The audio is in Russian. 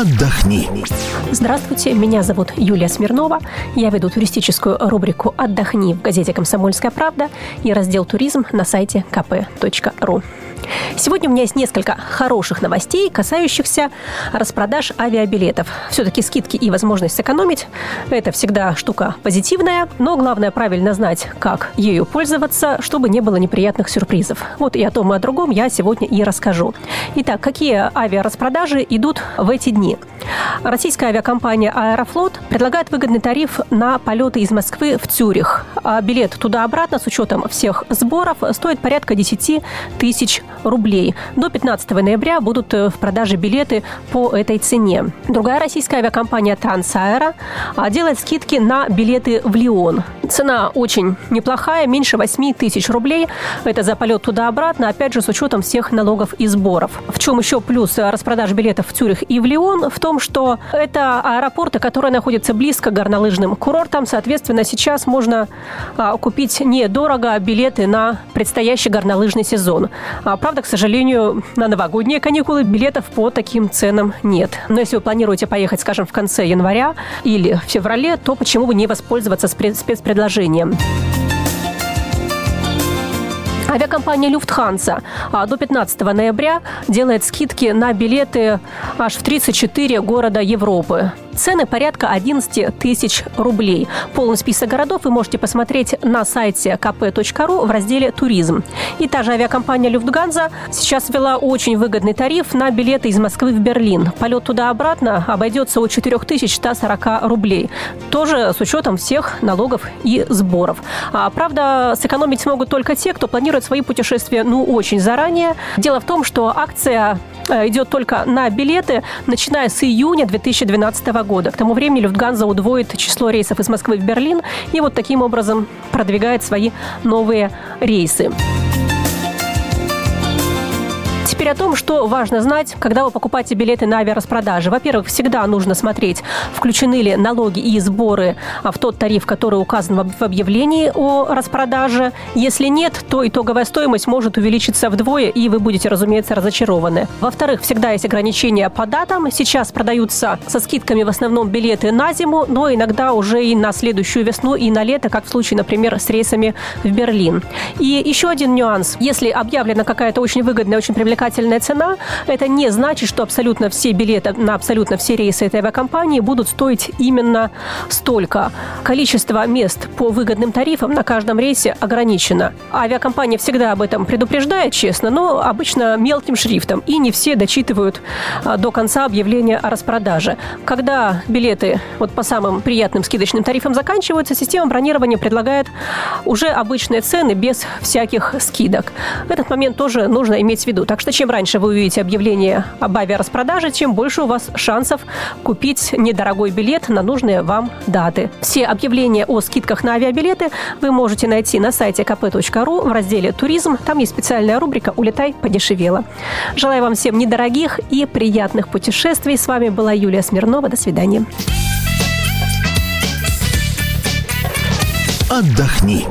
отдохни. Здравствуйте, меня зовут Юлия Смирнова. Я веду туристическую рубрику «Отдохни» в газете «Комсомольская правда» и раздел «Туризм» на сайте kp.ru. Сегодня у меня есть несколько хороших новостей, касающихся распродаж авиабилетов. Все-таки скидки и возможность сэкономить – это всегда штука позитивная, но главное правильно знать, как ею пользоваться, чтобы не было неприятных сюрпризов. Вот и о том, и о другом я сегодня и расскажу. Итак, какие авиараспродажи идут в эти дни? Российская авиакомпания «Аэрофлот» предлагает выгодный тариф на полеты из Москвы в Цюрих. А билет туда-обратно с учетом всех сборов стоит порядка 10 тысяч рублей. До 15 ноября будут э, в продаже билеты по этой цене. Другая российская авиакомпания «Трансаэро» а, делает скидки на билеты в Лион. Цена очень неплохая, меньше 8 тысяч рублей. Это за полет туда-обратно, опять же, с учетом всех налогов и сборов. В чем еще плюс распродаж билетов в Цюрих и в Лион? В том, что это аэропорты, которые находятся близко к горнолыжным курортам. Соответственно, сейчас можно а, купить недорого билеты на предстоящий горнолыжный сезон. А, правда, к сожалению, на новогодние каникулы билетов по таким ценам нет. Но если вы планируете поехать, скажем, в конце января или в феврале, то почему бы не воспользоваться спецпредложением предложением. Авиакомпания «Люфтханса» а, до 15 ноября делает скидки на билеты аж в 34 города Европы. Цены порядка 11 тысяч рублей. Полный список городов вы можете посмотреть на сайте kp.ru в разделе «Туризм». И та же авиакомпания «Люфтганза» сейчас ввела очень выгодный тариф на билеты из Москвы в Берлин. Полет туда-обратно обойдется от 4140 рублей. Тоже с учетом всех налогов и сборов. А, правда, сэкономить смогут только те, кто планирует свои путешествия ну очень заранее. Дело в том, что акция э, идет только на билеты, начиная с июня 2012 года года. К тому времени Люфтганза удвоит число рейсов из Москвы в Берлин и вот таким образом продвигает свои новые рейсы. Теперь о том, что важно знать, когда вы покупаете билеты на авиараспродажи. Во-первых, всегда нужно смотреть, включены ли налоги и сборы в тот тариф, который указан в объявлении о распродаже. Если нет, то итоговая стоимость может увеличиться вдвое, и вы будете, разумеется, разочарованы. Во-вторых, всегда есть ограничения по датам. Сейчас продаются со скидками в основном билеты на зиму, но иногда уже и на следующую весну, и на лето, как в случае, например, с рейсами в Берлин. И еще один нюанс. Если объявлена какая-то очень выгодная, очень привлекательная привлекательная цена, это не значит, что абсолютно все билеты на абсолютно все рейсы этой авиакомпании будут стоить именно столько. Количество мест по выгодным тарифам на каждом рейсе ограничено. Авиакомпания всегда об этом предупреждает, честно, но обычно мелким шрифтом. И не все дочитывают а, до конца объявления о распродаже. Когда билеты вот по самым приятным скидочным тарифам заканчиваются, система бронирования предлагает уже обычные цены без всяких скидок. Этот момент тоже нужно иметь в виду. Так что чем раньше вы увидите объявление об авиараспродаже, тем больше у вас шансов купить недорогой билет на нужные вам даты. Все объявления о скидках на авиабилеты вы можете найти на сайте kp.ru в разделе «Туризм». Там есть специальная рубрика «Улетай подешевело». Желаю вам всем недорогих и приятных путешествий. С вами была Юлия Смирнова. До свидания. Отдохни.